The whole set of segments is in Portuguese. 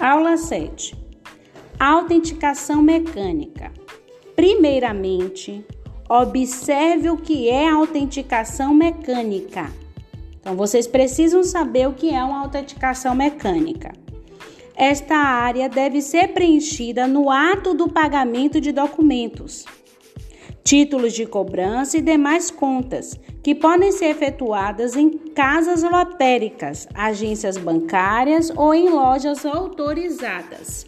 Aula 7. Autenticação mecânica. Primeiramente, observe o que é autenticação mecânica. Então, vocês precisam saber o que é uma autenticação mecânica. Esta área deve ser preenchida no ato do pagamento de documentos, títulos de cobrança e demais contas, que podem ser efetuadas em casas lotéricas, agências bancárias ou em lojas autorizadas.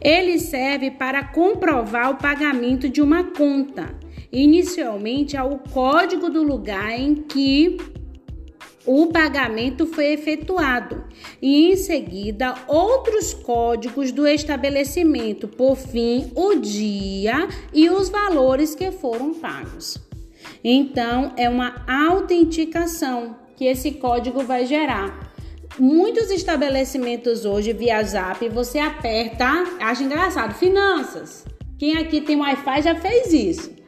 Ele serve para comprovar o pagamento de uma conta. Inicialmente, é o código do lugar em que o pagamento foi efetuado e em seguida outros códigos do estabelecimento, por fim, o dia e os valores que foram pagos. Então, é uma autenticação que esse código vai gerar. Muitos estabelecimentos hoje via Zap, você aperta, acha engraçado, finanças. Quem aqui tem Wi-Fi já fez isso.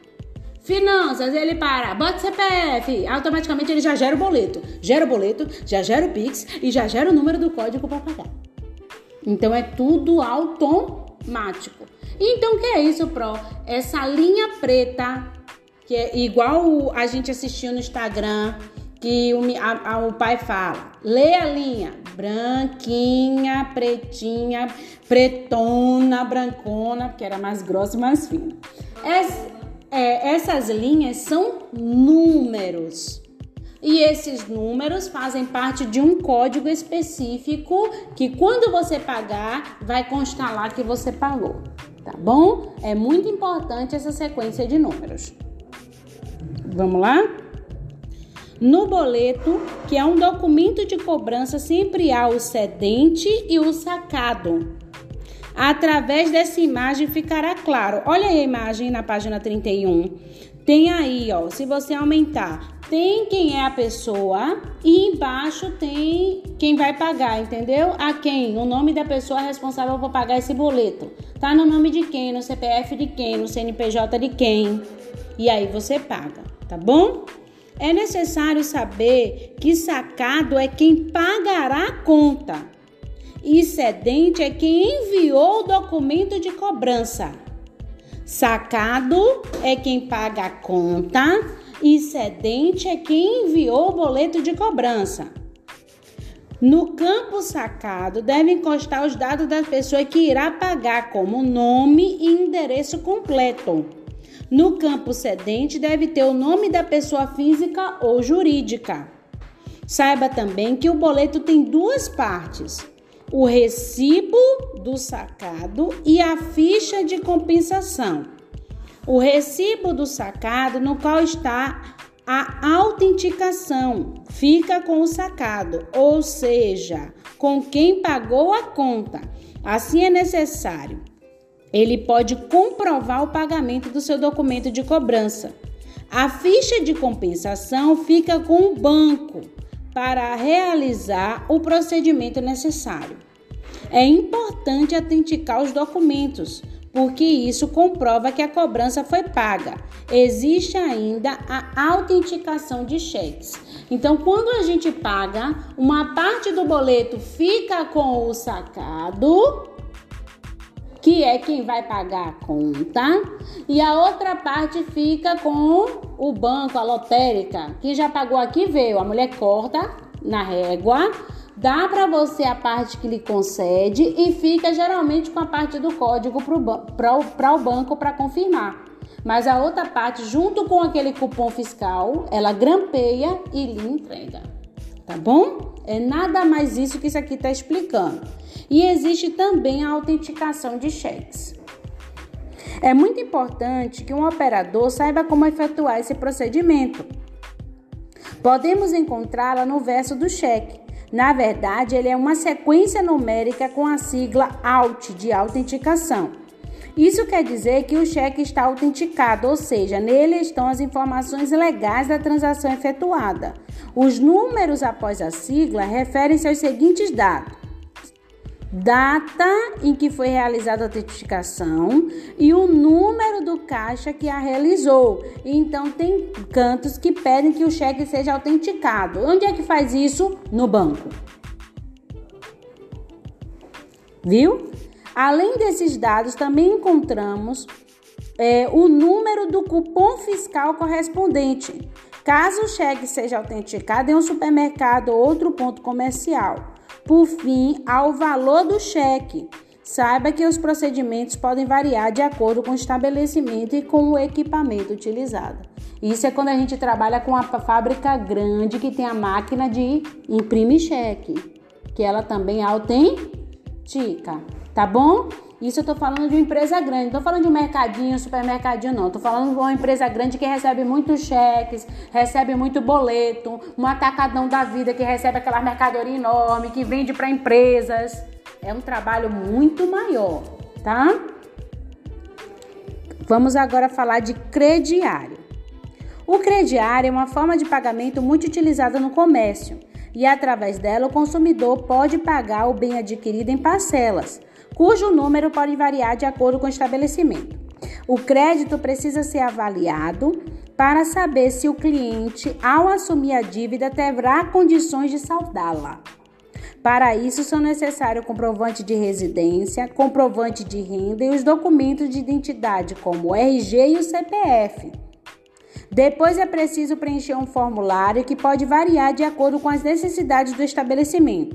Finanças, ele para, bota CPF, automaticamente ele já gera o boleto. Gera o boleto, já gera o Pix e já gera o número do código para pagar. Então é tudo automático. Então o que é isso, Pro? Essa linha preta, que é igual a gente assistiu no Instagram, que o, a, a, o pai fala. Lê a linha. Branquinha, pretinha, pretona, brancona, que era mais grossa e mais fina. É, essas linhas são números. E esses números fazem parte de um código específico que quando você pagar, vai constar lá que você pagou, tá bom? É muito importante essa sequência de números. Vamos lá? No boleto, que é um documento de cobrança, sempre há o cedente e o sacado. Através dessa imagem ficará claro. Olha aí a imagem na página 31. Tem aí, ó, se você aumentar, tem quem é a pessoa e embaixo tem quem vai pagar, entendeu? A quem? O nome da pessoa responsável por pagar esse boleto. Tá no nome de quem? No CPF de quem? No CNPJ de quem? E aí você paga, tá bom? É necessário saber que sacado é quem pagará a conta e cedente é quem enviou o documento de cobrança. Sacado é quem paga a conta e cedente é quem enviou o boleto de cobrança. No campo sacado devem constar os dados da pessoa que irá pagar, como nome e endereço completo. No campo cedente deve ter o nome da pessoa física ou jurídica. Saiba também que o boleto tem duas partes o recibo do sacado e a ficha de compensação. O recibo do sacado, no qual está a autenticação, fica com o sacado, ou seja, com quem pagou a conta. Assim é necessário. Ele pode comprovar o pagamento do seu documento de cobrança. A ficha de compensação fica com o banco para realizar o procedimento necessário. É importante autenticar os documentos, porque isso comprova que a cobrança foi paga. Existe ainda a autenticação de cheques. Então, quando a gente paga, uma parte do boleto fica com o sacado, que é quem vai pagar a conta, e a outra parte fica com o banco, a lotérica. Quem já pagou aqui veio, a mulher corta na régua, dá para você a parte que lhe concede e fica geralmente com a parte do código para o banco para confirmar. Mas a outra parte, junto com aquele cupom fiscal, ela grampeia e lhe entrega. Tá bom? É nada mais isso que isso aqui está explicando. E existe também a autenticação de cheques. É muito importante que um operador saiba como efetuar esse procedimento. Podemos encontrá-la no verso do cheque. Na verdade, ele é uma sequência numérica com a sigla AUT de autenticação. Isso quer dizer que o cheque está autenticado, ou seja, nele estão as informações legais da transação efetuada. Os números após a sigla referem-se aos seguintes dados: data em que foi realizada a autenticação e o número do caixa que a realizou. Então tem cantos que pedem que o cheque seja autenticado. Onde é que faz isso? No banco. Viu? Além desses dados, também encontramos é, o número do cupom fiscal correspondente, caso o cheque seja autenticado em um supermercado ou outro ponto comercial. Por fim, ao valor do cheque. Saiba que os procedimentos podem variar de acordo com o estabelecimento e com o equipamento utilizado. Isso é quando a gente trabalha com a fábrica grande que tem a máquina de imprimir cheque, que ela também autentica, tá bom? Isso eu tô falando de uma empresa grande, não tô falando de um mercadinho, supermercadinho, não. Tô falando de uma empresa grande que recebe muitos cheques, recebe muito boleto, um atacadão da vida que recebe aquela mercadoria enorme, que vende para empresas. É um trabalho muito maior, tá? Vamos agora falar de crediário. O crediário é uma forma de pagamento muito utilizada no comércio e, através dela, o consumidor pode pagar o bem adquirido em parcelas cujo número pode variar de acordo com o estabelecimento. O crédito precisa ser avaliado para saber se o cliente, ao assumir a dívida, terá condições de saldá-la. Para isso, são necessários comprovante de residência, comprovante de renda e os documentos de identidade, como o RG e o CPF. Depois é preciso preencher um formulário que pode variar de acordo com as necessidades do estabelecimento.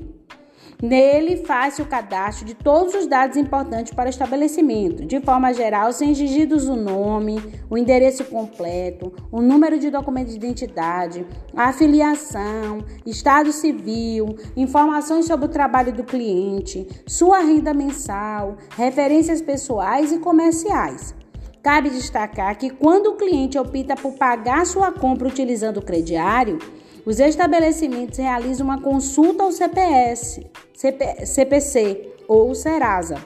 Nele faz-se o cadastro de todos os dados importantes para o estabelecimento, de forma geral, sem exigidos o nome, o endereço completo, o número de documento de identidade, a afiliação, estado civil, informações sobre o trabalho do cliente, sua renda mensal, referências pessoais e comerciais. Cabe destacar que quando o cliente opta por pagar sua compra utilizando o crediário, os estabelecimentos realizam uma consulta ao CPS, CP, CPC ou Serasa.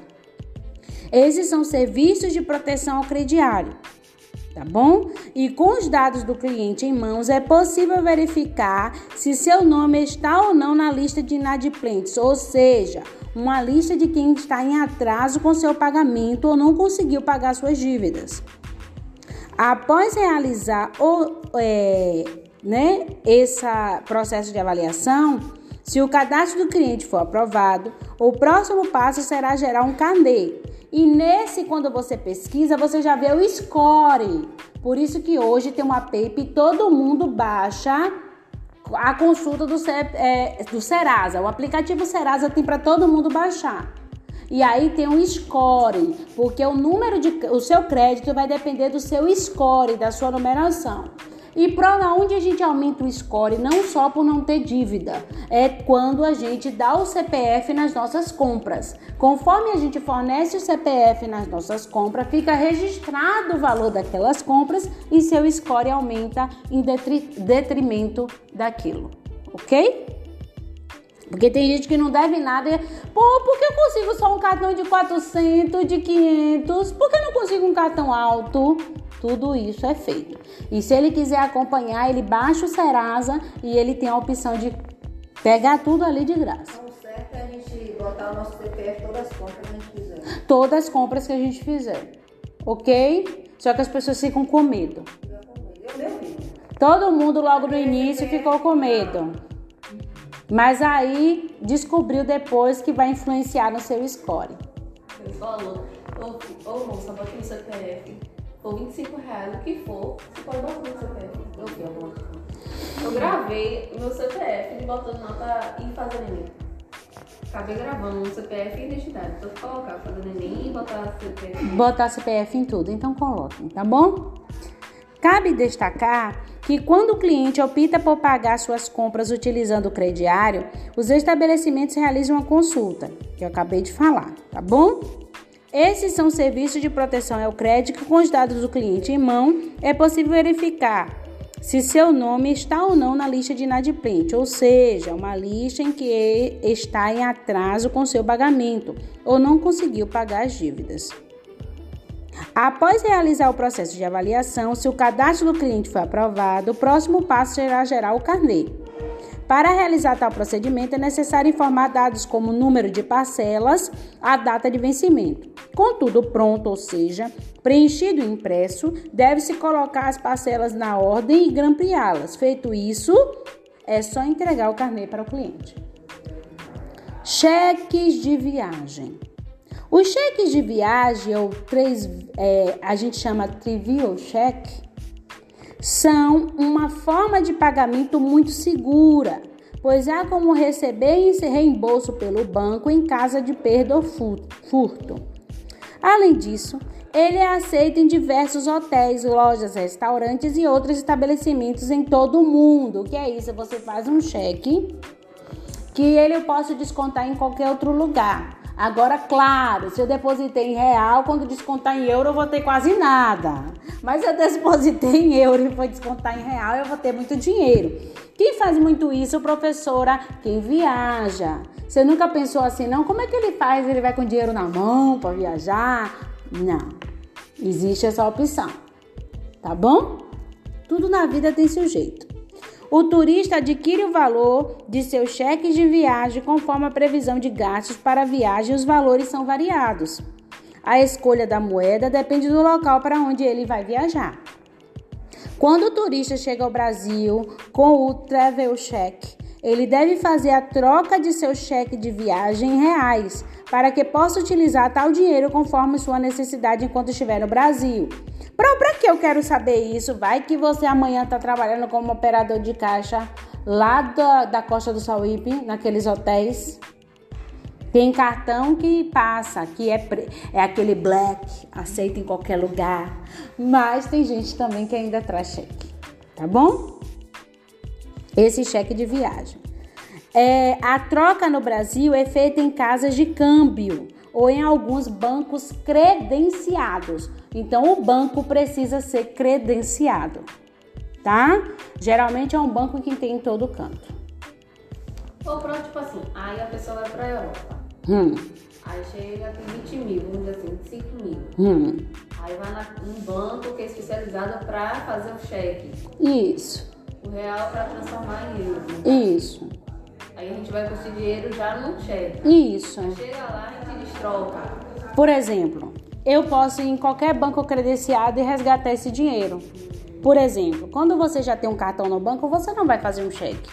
Esses são serviços de proteção ao crediário, tá bom? E com os dados do cliente em mãos é possível verificar se seu nome está ou não na lista de inadimplentes, ou seja, uma lista de quem está em atraso com seu pagamento ou não conseguiu pagar suas dívidas. Após realizar o, é, né, esse processo de avaliação, se o cadastro do cliente for aprovado, o próximo passo será gerar um carnê. E nesse, quando você pesquisa, você já vê o score. Por isso que hoje tem uma PAP e todo mundo baixa a consulta do, é, do Serasa. O aplicativo Serasa tem para todo mundo baixar. E aí tem um score, porque o número de o seu crédito vai depender do seu score, da sua numeração. E para onde a gente aumenta o score, não só por não ter dívida, é quando a gente dá o CPF nas nossas compras. Conforme a gente fornece o CPF nas nossas compras, fica registrado o valor daquelas compras e seu score aumenta em detrimento daquilo, ok? Porque tem gente que não deve nada. E, Pô, por que eu consigo só um cartão de 400, de 500? Por que eu não consigo um cartão alto? Tudo isso é feito. E se ele quiser acompanhar, ele baixa o Serasa e ele tem a opção de pegar tudo ali de graça. O certo é a gente botar o nosso CPF todas as compras que a gente fizer. Todas as compras que a gente fizer. Ok? Só que as pessoas ficam com medo. Eu mesmo. Todo mundo logo no início ficou com medo. Mas aí descobriu depois que vai influenciar no seu score. Ele falou, ô, moça, bota no CPF for 25 reais, o que for, você pode botar no CPF. Eu vi alguma. Eu gravei meu CPF botando nota e fazendo Enem. Acabei gravando no CPF e identidade. Então, colocar fazer Enem e botar CPF. Botar CPF em tudo, então coloquem, tá bom? Cabe destacar que quando o cliente opta por pagar suas compras utilizando o crediário, os estabelecimentos realizam uma consulta, que eu acabei de falar, tá bom? Esses são serviços de proteção ao crédito com os dados do cliente em mão. É possível verificar se seu nome está ou não na lista de inadimplente, ou seja, uma lista em que está em atraso com seu pagamento ou não conseguiu pagar as dívidas. Após realizar o processo de avaliação, se o cadastro do cliente foi aprovado, o próximo passo será gerar o carnê. Para realizar tal procedimento, é necessário informar dados como número de parcelas, a data de vencimento. Contudo, pronto, ou seja, preenchido e impresso, deve-se colocar as parcelas na ordem e grampeá-las. Feito isso, é só entregar o carnê para o cliente. Cheques de viagem. Os cheques de viagem, ou três, é, a gente chama trivial check, são uma forma de pagamento muito segura, pois há como receber esse reembolso pelo banco em caso de perda ou furto. Além disso, ele é aceito em diversos hotéis, lojas, restaurantes e outros estabelecimentos em todo o mundo. O que é isso? Você faz um cheque que ele eu posso descontar em qualquer outro lugar. Agora, claro, se eu depositei em real, quando descontar em euro, eu vou ter quase nada. Mas se eu depositei em euro e for descontar em real, eu vou ter muito dinheiro. Quem faz muito isso, professora? Quem viaja. Você nunca pensou assim, não? Como é que ele faz? Ele vai com dinheiro na mão para viajar? Não. Existe essa opção. Tá bom? Tudo na vida tem seu jeito. O turista adquire o valor de seus cheques de viagem conforme a previsão de gastos para a viagem, os valores são variados. A escolha da moeda depende do local para onde ele vai viajar. Quando o turista chega ao Brasil com o travel check, ele deve fazer a troca de seu cheque de viagem em reais para que possa utilizar tal dinheiro conforme sua necessidade enquanto estiver no Brasil. Para que eu quero saber isso? Vai que você amanhã está trabalhando como operador de caixa lá da, da Costa do Sauípe, naqueles hotéis. Tem cartão que passa, que é, é aquele black, aceita em qualquer lugar. Mas tem gente também que ainda traz cheque, tá bom? Esse cheque de viagem. É, a troca no Brasil é feita em casas de câmbio ou em alguns bancos credenciados. Então, o banco precisa ser credenciado, tá? Geralmente é um banco que tem em todo canto. Ou pronto, tipo assim, aí a pessoa vai pra Europa. Hum. Aí chega, tem 20 mil, vamos dizer assim, 25 mil. Hum. Aí vai na, num banco que é especializado para fazer o cheque. Isso. O real para transformar em euro. Né? Isso. Aí a gente vai com esse dinheiro já no cheque. Isso. Chega lá, a gente destroca. Por exemplo, eu posso ir em qualquer banco credenciado e resgatar esse dinheiro. Por exemplo, quando você já tem um cartão no banco, você não vai fazer um cheque.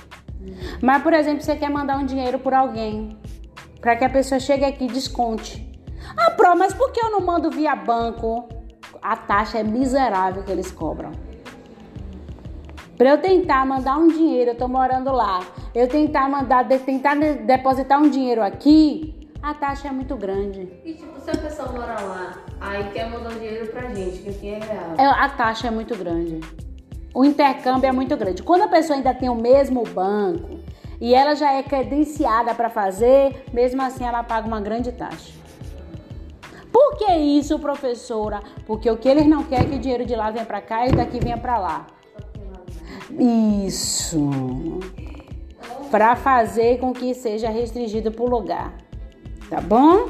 Mas, por exemplo, você quer mandar um dinheiro por alguém, para que a pessoa chegue aqui e desconte. Ah, Pro, mas por que eu não mando via banco? A taxa é miserável que eles cobram. Para eu tentar mandar um dinheiro, eu tô morando lá, eu tentar mandar, tentar depositar um dinheiro aqui, a taxa é muito grande. E tipo, se a pessoa mora lá, aí quer mandar um dinheiro pra gente, que aqui é real. É, a taxa é muito grande. O intercâmbio é muito grande. Quando a pessoa ainda tem o mesmo banco e ela já é credenciada para fazer, mesmo assim ela paga uma grande taxa. Por que isso, professora? Porque o que eles não querem é que o dinheiro de lá venha para cá e daqui venha para lá. Isso. Para fazer com que seja restringido por lugar. Tá bom?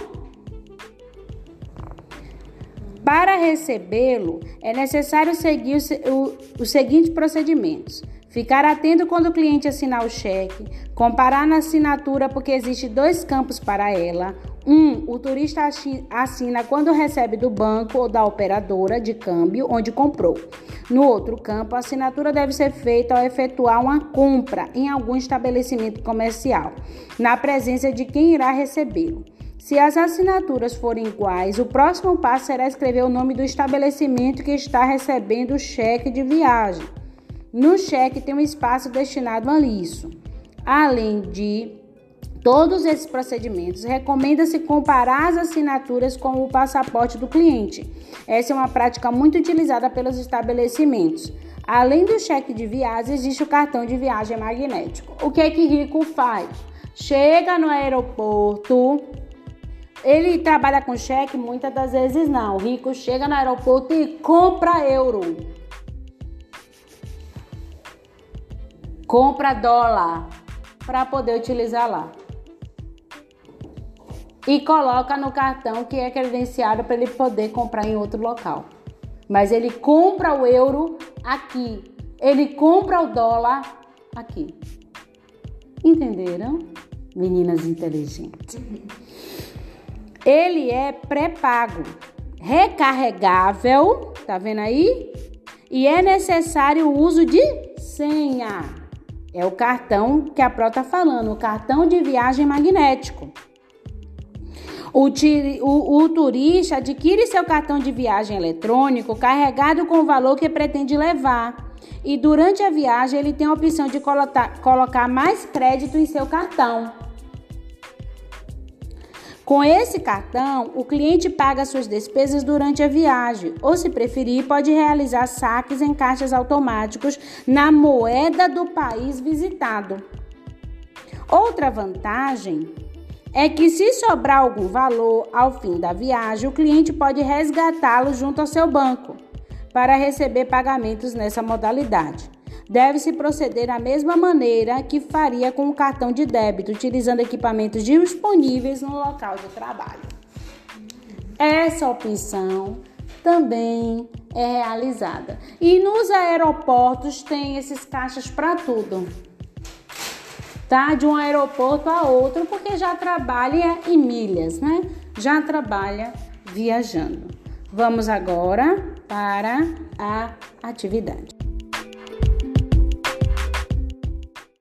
Para recebê-lo, é necessário seguir os seguintes procedimentos. Ficar atento quando o cliente assinar o cheque, comparar na assinatura porque existe dois campos para ela. Um, o turista assina quando recebe do banco ou da operadora de câmbio onde comprou. No outro campo, a assinatura deve ser feita ao efetuar uma compra em algum estabelecimento comercial, na presença de quem irá recebê-lo. Se as assinaturas forem iguais, o próximo passo será escrever o nome do estabelecimento que está recebendo o cheque de viagem. No cheque tem um espaço destinado a isso. Além de todos esses procedimentos, recomenda-se comparar as assinaturas com o passaporte do cliente. Essa é uma prática muito utilizada pelos estabelecimentos. Além do cheque de viagem, existe o cartão de viagem magnético. O que é que Rico faz? Chega no aeroporto, ele trabalha com cheque? Muitas das vezes não. O rico chega no aeroporto e compra euro. compra dólar para poder utilizar lá. E coloca no cartão que é credenciado para ele poder comprar em outro local. Mas ele compra o euro aqui, ele compra o dólar aqui. Entenderam? Meninas inteligentes. Ele é pré-pago, recarregável, tá vendo aí? E é necessário o uso de senha. É o cartão que a Pro está falando, o cartão de viagem magnético. O, tiri, o, o, turista adquire seu cartão de viagem eletrônico carregado com o valor que pretende levar. E durante a viagem ele tem a opção de colocar, colocar mais crédito em seu cartão. Com esse cartão, o cliente paga suas despesas durante a viagem, ou, se preferir, pode realizar saques em caixas automáticos na moeda do país visitado. Outra vantagem é que, se sobrar algum valor ao fim da viagem, o cliente pode resgatá-lo junto ao seu banco para receber pagamentos nessa modalidade deve-se proceder da mesma maneira que faria com o cartão de débito, utilizando equipamentos disponíveis no local de trabalho. Essa opção também é realizada. E nos aeroportos tem esses caixas para tudo. Tá? De um aeroporto a outro, porque já trabalha em milhas, né? Já trabalha viajando. Vamos agora para a atividade.